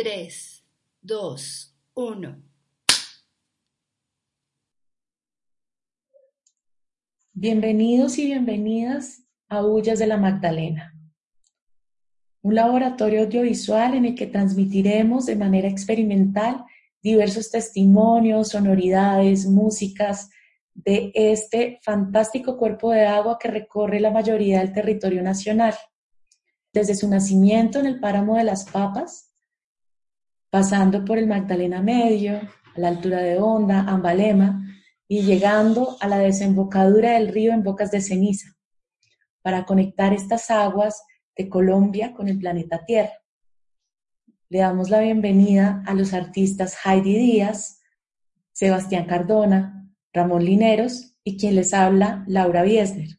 3, 2, 1. Bienvenidos y bienvenidas a Hullas de la Magdalena, un laboratorio audiovisual en el que transmitiremos de manera experimental diversos testimonios, sonoridades, músicas de este fantástico cuerpo de agua que recorre la mayoría del territorio nacional. Desde su nacimiento en el páramo de las Papas, pasando por el Magdalena Medio, a la altura de Honda, Ambalema, y llegando a la desembocadura del río en Bocas de Ceniza, para conectar estas aguas de Colombia con el planeta Tierra. Le damos la bienvenida a los artistas Heidi Díaz, Sebastián Cardona, Ramón Lineros y quien les habla, Laura Biesner.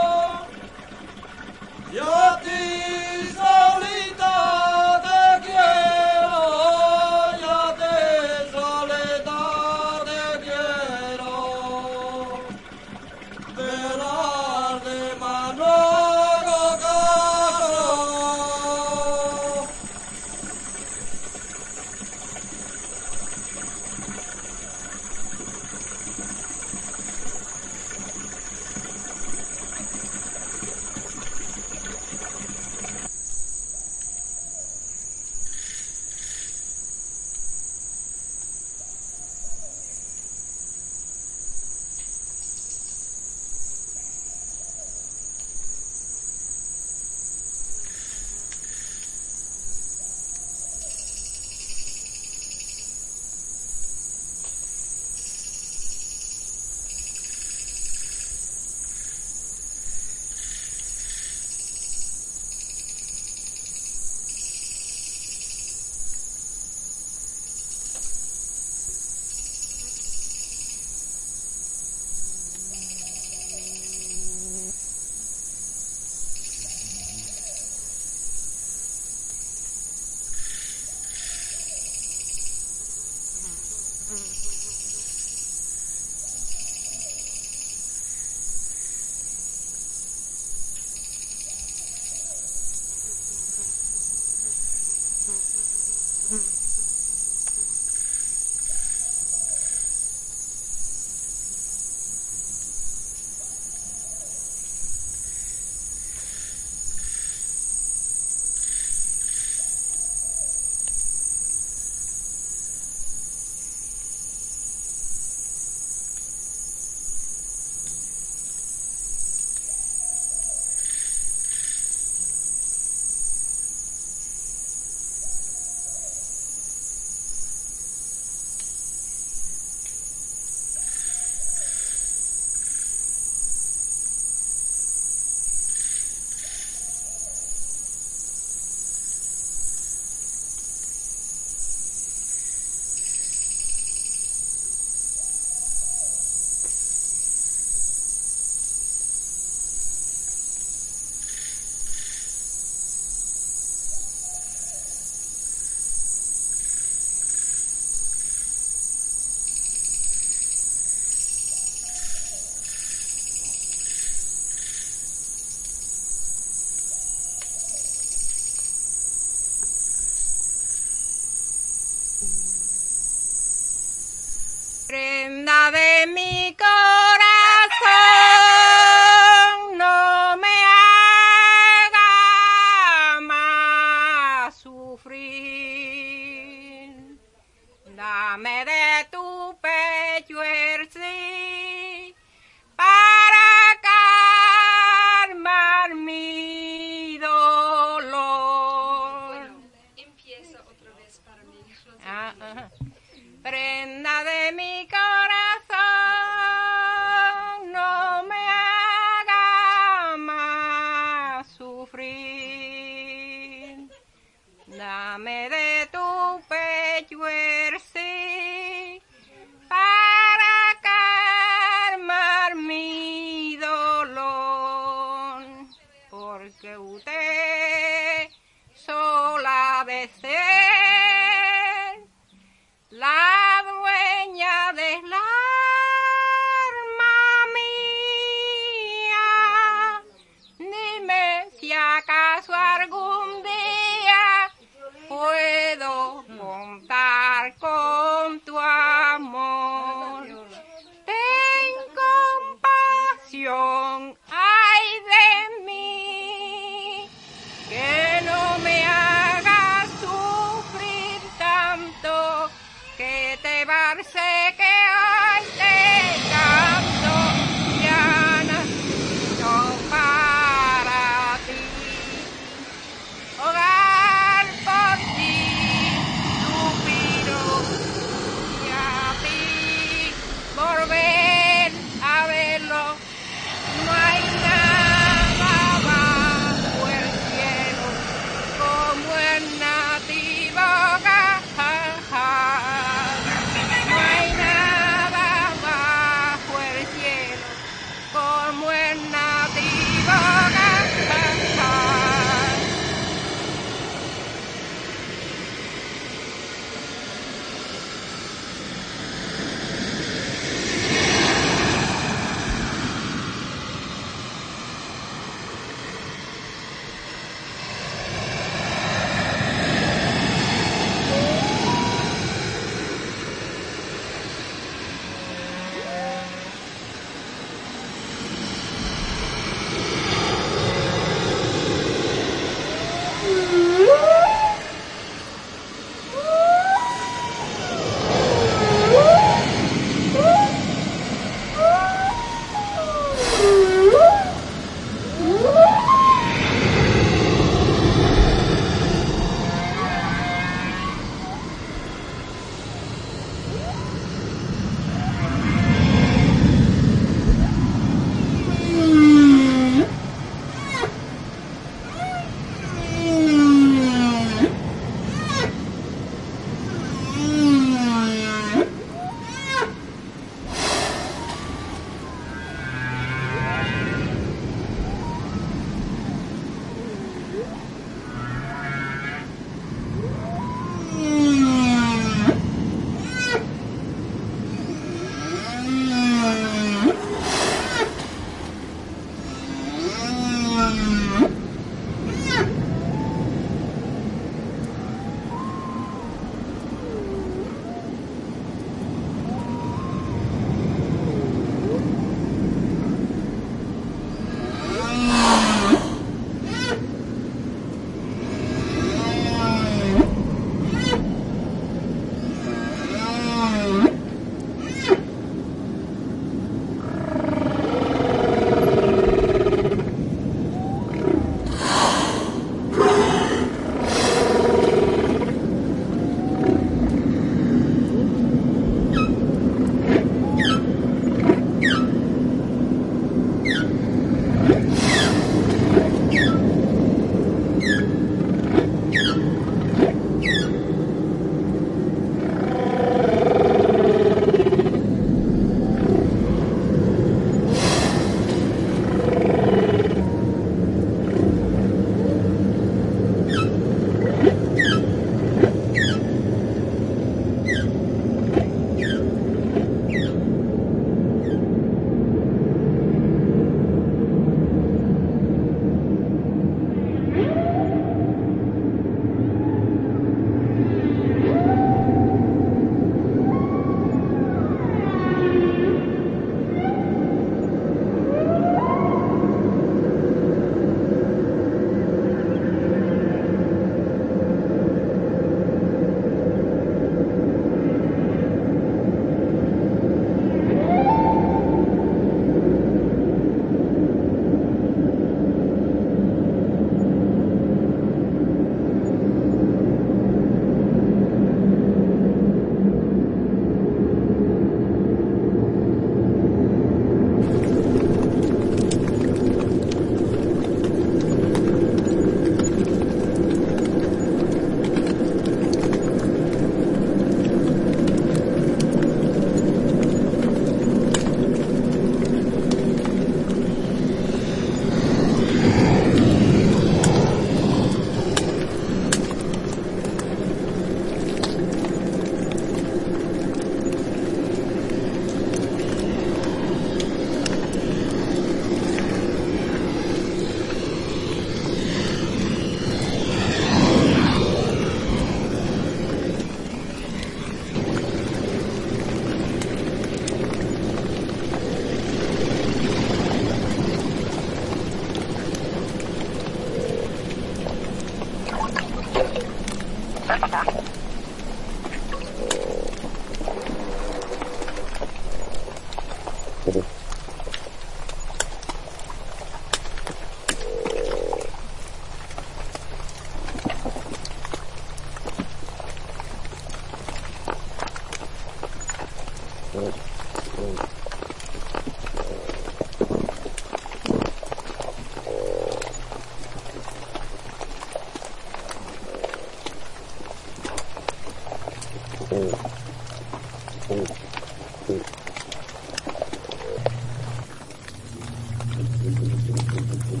Thank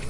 you.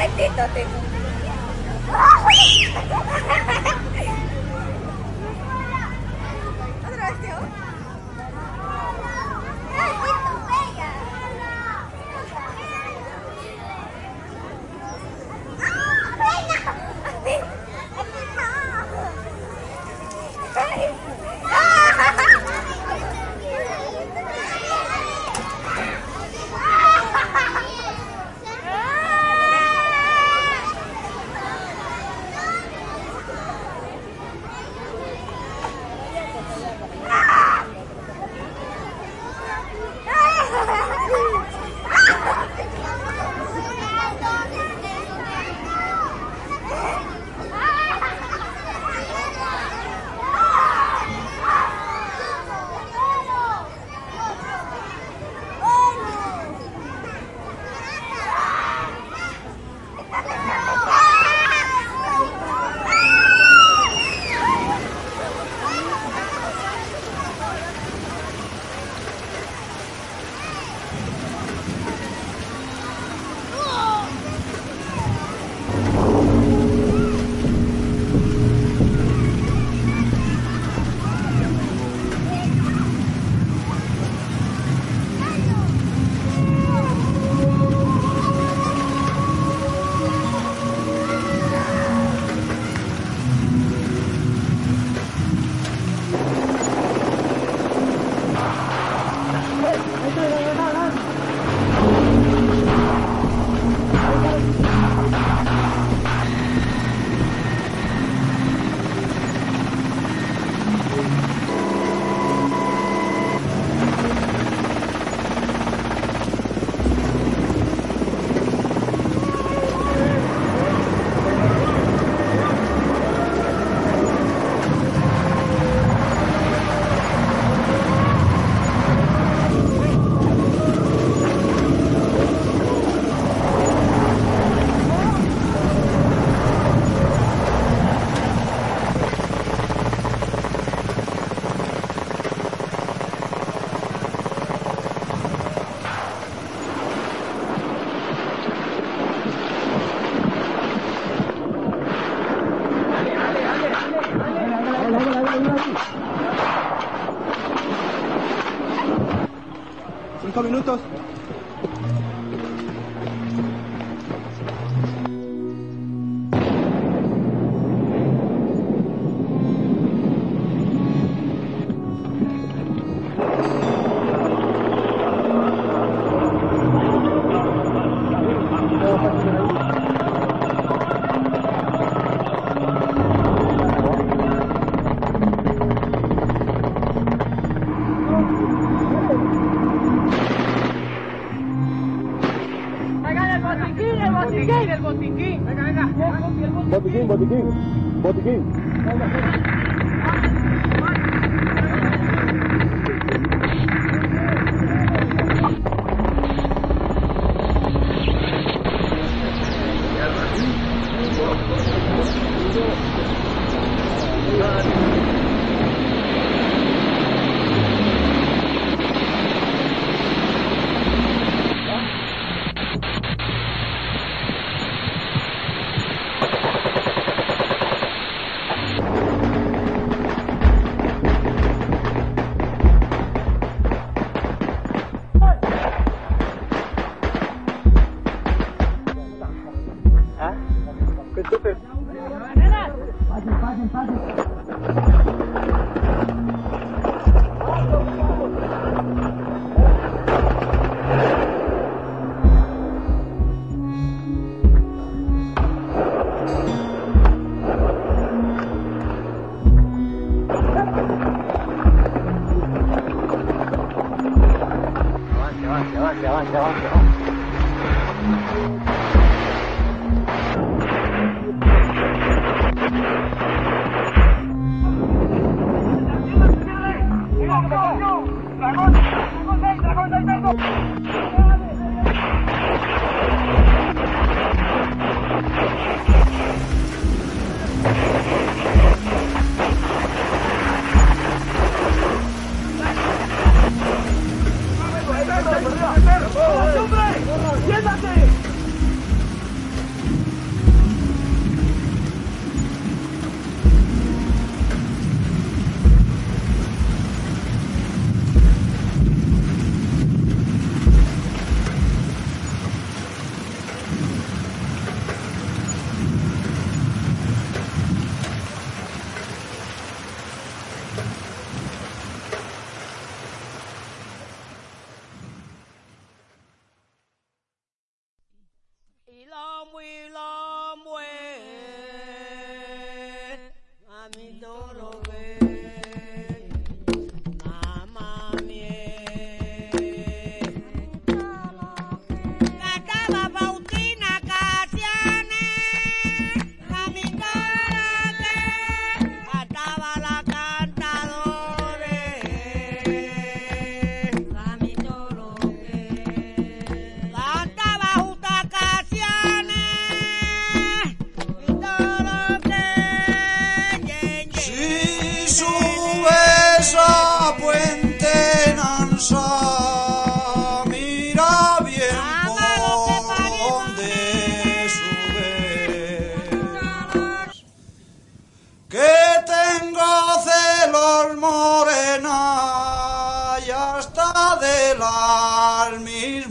Ai, tentou, tentou. Atrás, teu. Ai, minutos.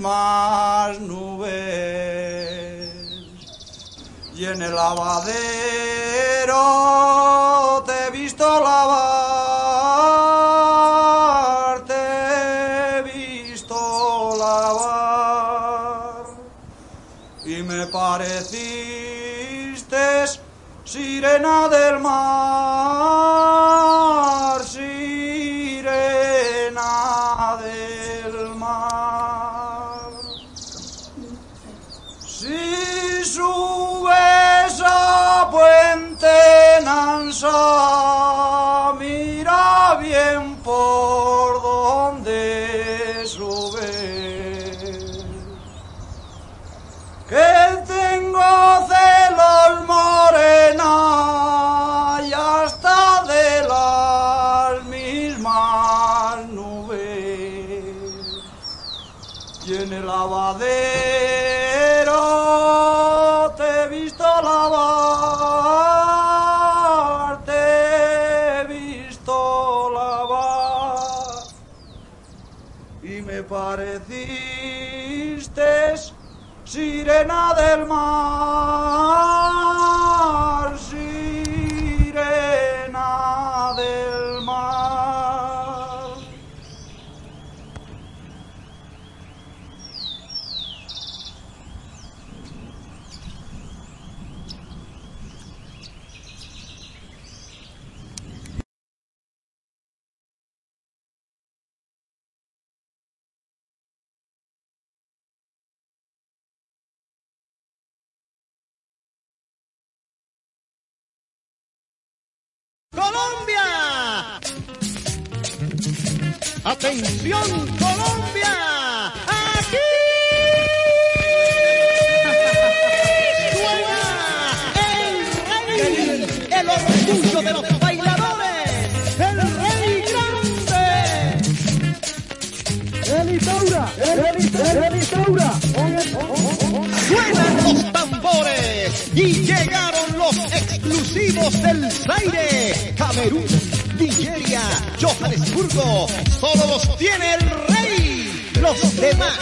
Mismas nubes y en el lavadero te he visto lavar, te he visto lavar y me pareciste sirena del mar, Puente Nansa, mira bien por donde subes. Que tengo celos morena y hasta de las mismas nubes y en el lavadero pareciste sirena del mar, Atención Colombia, aquí suena el rey, el orgullo de los bailadores, el rey grande. Elitaura, Elitaura, Suenan los tambores y llegaron los exclusivos del Zaire, Camerún, Nigeria, Johannesburgo. Solo los tiene el rey. Los demás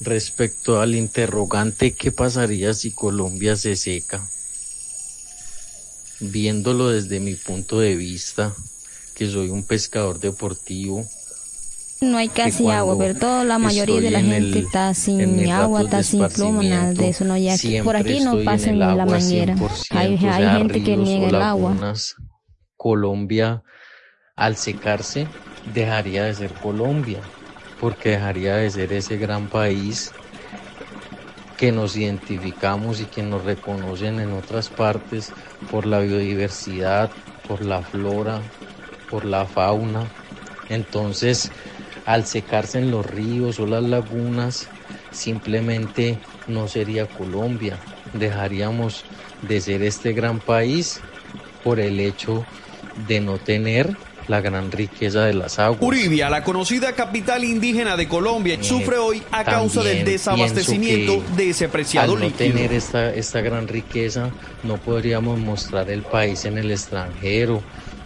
Respecto al interrogante, ¿qué pasaría si Colombia se seca? Viéndolo desde mi punto de vista, que soy un pescador deportivo, no hay casi agua, pero toda la mayoría de la gente está sin agua, está sin plomo, nada de eso. No, ya por aquí no pasa ni la manguera. Hay, hay gente que niega el agua. Colombia, al secarse, dejaría de ser Colombia, porque dejaría de ser ese gran país que nos identificamos y que nos reconocen en otras partes por la biodiversidad, por la flora, por la fauna. Entonces, al secarse en los ríos o las lagunas, simplemente no sería Colombia. Dejaríamos de ser este gran país por el hecho de no tener la gran riqueza de las aguas. Uribia, la conocida capital indígena de Colombia, eh, sufre hoy a causa del desabastecimiento de ese preciado al no tener esta, esta gran riqueza, no podríamos mostrar el país en el extranjero,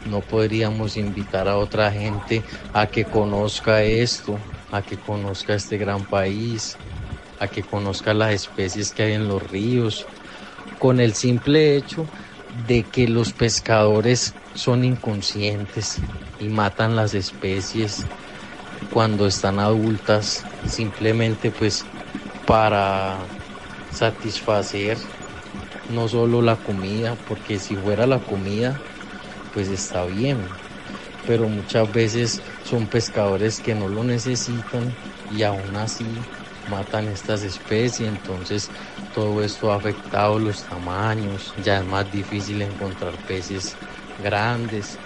no podríamos invitar a otra gente a que conozca esto, a que conozca este gran país, a que conozca las especies que hay en los ríos, con el simple hecho de que los pescadores son inconscientes y matan las especies cuando están adultas simplemente pues para satisfacer no solo la comida, porque si fuera la comida pues está bien, pero muchas veces son pescadores que no lo necesitan y aún así matan estas especies, entonces todo esto ha afectado los tamaños, ya es más difícil encontrar peces grandes,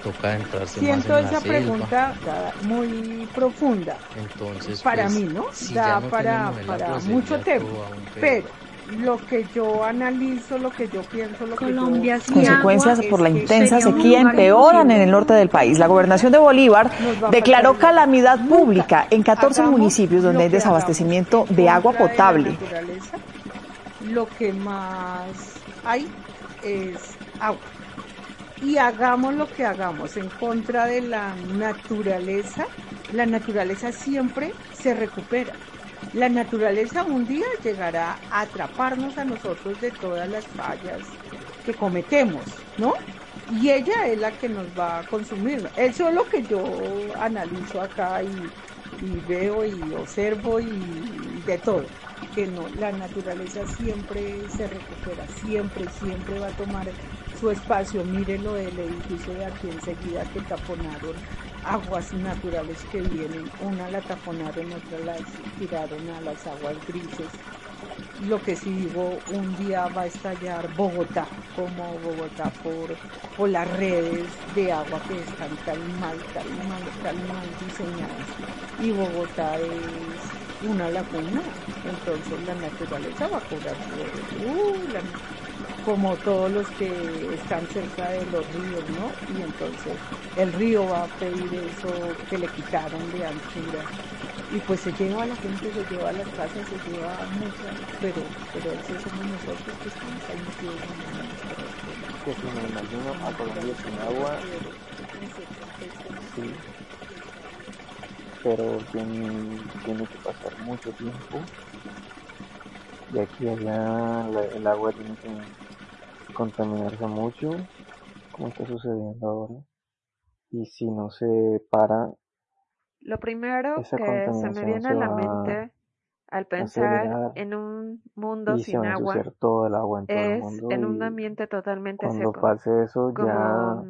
toca entrarse Siento más en esa la pregunta muy profunda. Entonces, para pues, mí, ¿no? si da no para, para mucho tema. Pero lo que yo analizo, lo que yo pienso, lo Colombia que yo... Consecuencias por la intensa sequía empeoran en el norte del país. La gobernación de Bolívar declaró calamidad pública en 14 hagamos municipios donde hay desabastecimiento de agua de potable. lo que más hay es agua. Y hagamos lo que hagamos en contra de la naturaleza, la naturaleza siempre se recupera. La naturaleza un día llegará a atraparnos a nosotros de todas las fallas que cometemos, ¿no? Y ella es la que nos va a consumir. Eso es lo que yo analizo acá y, veo y observo y, de todo. Que no, la naturaleza siempre se recupera, siempre, siempre va a tomar su espacio. Miren lo del edificio de aquí enseguida que taponaron aguas naturales que vienen. Una la taponaron, otra la tiraron a las aguas grises. Lo que sí digo, un día va a estallar Bogotá, como Bogotá por, por las redes de agua que están tan mal, tan mal, tan mal diseñadas. Y Bogotá es una laguna, entonces la naturaleza va a cobrar como todos los que están cerca de los ríos, ¿no? Y entonces el río va a pedir eso que le quitaron de anchura. Y pues se lleva a la gente, se lleva a las casas, se lleva a pero, pero eso somos nosotros que estamos ahí metidos que si me imagino a Colombia sin agua, sí, pero tiene, tiene que pasar mucho tiempo. De aquí allá la- el agua tiene que contaminarse mucho, como está sucediendo ahora. Y si no se para, Lo primero que se me viene a la mente al pensar en un mundo sin agua ensuciar todo el agua en todo el es mundo. en un ambiente totalmente cuando seco. pase eso ya,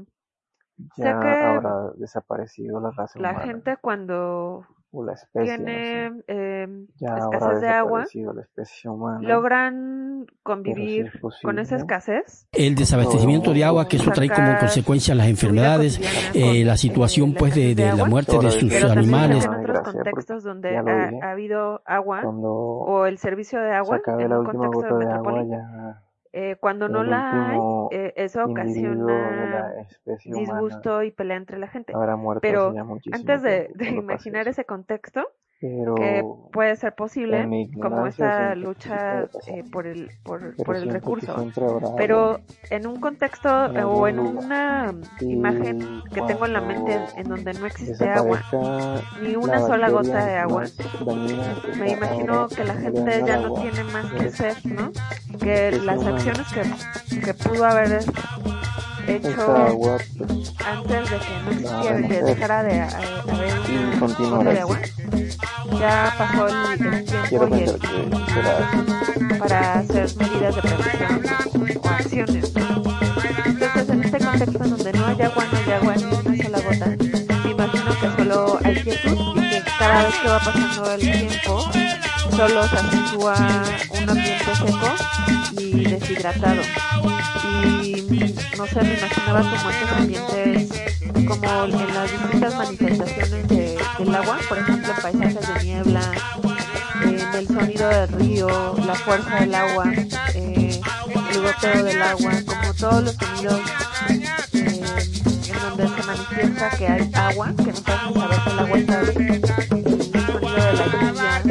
sé ya que habrá desaparecido la raza la humana gente cuando o la especie, no sé. tiene em, Ya habrá escasez de agua. la especie humana. logran convivir es con esa escasez. El desabastecimiento de agua, que eso trae como consecuencia las enfermedades, eh, la eh, situación pues de, de de la muerte de sus pero animales. en otros contextos donde ha, ha habido agua Cuando o el servicio de agua en un contexto gota eh, cuando no la hay, eh, eso ocasiona humana disgusto y pelea entre la gente. habrá muerto hace Pero ya antes de, imaginar eso. ese contexto, que puede ser posible como esta lucha eh, por el por, por el recurso. pero en un contexto o en una imagen que tengo en la mente en donde no existe agua ni una sola gota de agua me imagino que la gente ya no tiene más que hacer no que las acciones que, que pudo haber hecho antes de que no existiera de dejara de haber una de agua ya pasó el, tiempo y el, para hacer medidas de prevención o acciones. Entonces, en este contexto donde no hay agua, no hay agua ni una sola gota, me imagino que solo hay quietud y que cada vez que va pasando el tiempo, solo se acentúa un ambiente seco y deshidratado. Y no sé, me imaginaba como estos ambientes, como en las distintas manifestaciones de, del agua, por ejemplo, paisajes de niebla, en el sonido del río, la fuerza del agua, eh, el goteo del agua, como todos los sonidos eh, en donde se manifiesta que hay agua, que nos hacen saber que el agua está el sonido de la lluvia,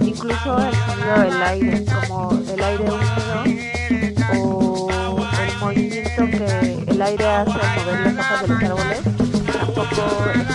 incluso el sonido del aire, como el aire húmedo o el movimiento que el aire hace al mover las hojas de los árboles, tampoco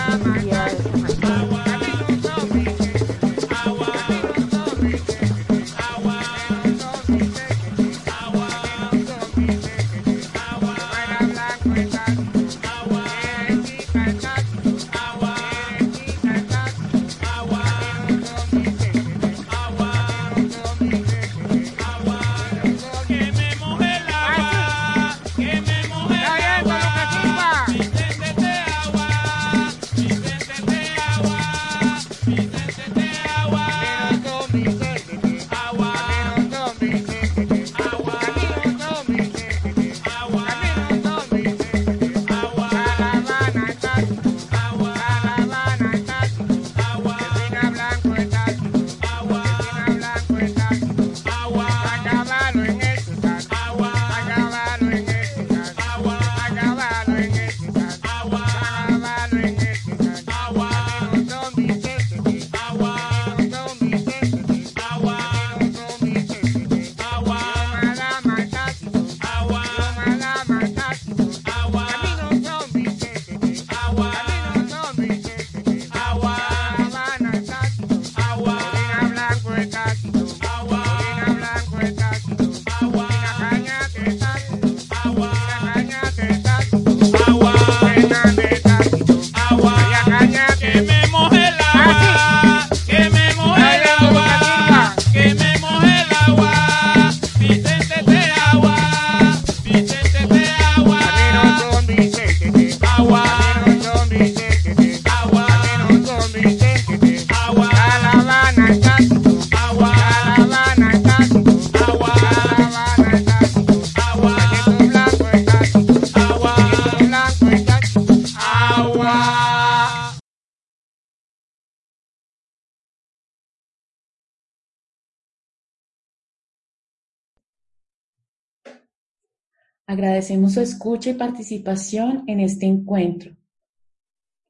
Agradecemos su escucha y participación en este encuentro.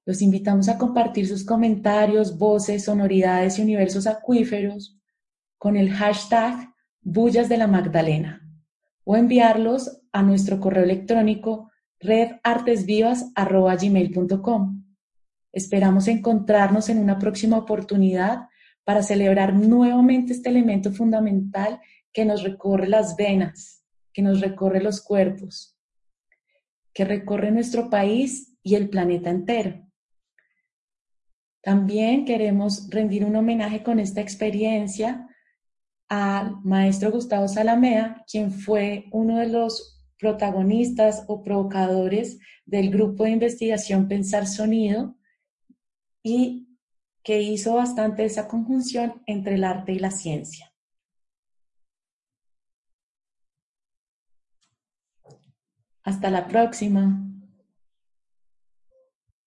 Los invitamos a compartir sus comentarios, voces, sonoridades y universos acuíferos con el hashtag Bullas de la Magdalena o enviarlos a nuestro correo electrónico redartesvivas.gmail.com. Esperamos encontrarnos en una próxima oportunidad para celebrar nuevamente este elemento fundamental que nos recorre las venas, que nos recorre los cuerpos, que recorre nuestro país y el planeta entero. También queremos rendir un homenaje con esta experiencia al maestro Gustavo Salamea, quien fue uno de los protagonistas o provocadores del grupo de investigación Pensar Sonido y que hizo bastante esa conjunción entre el arte y la ciencia. Hasta la próxima.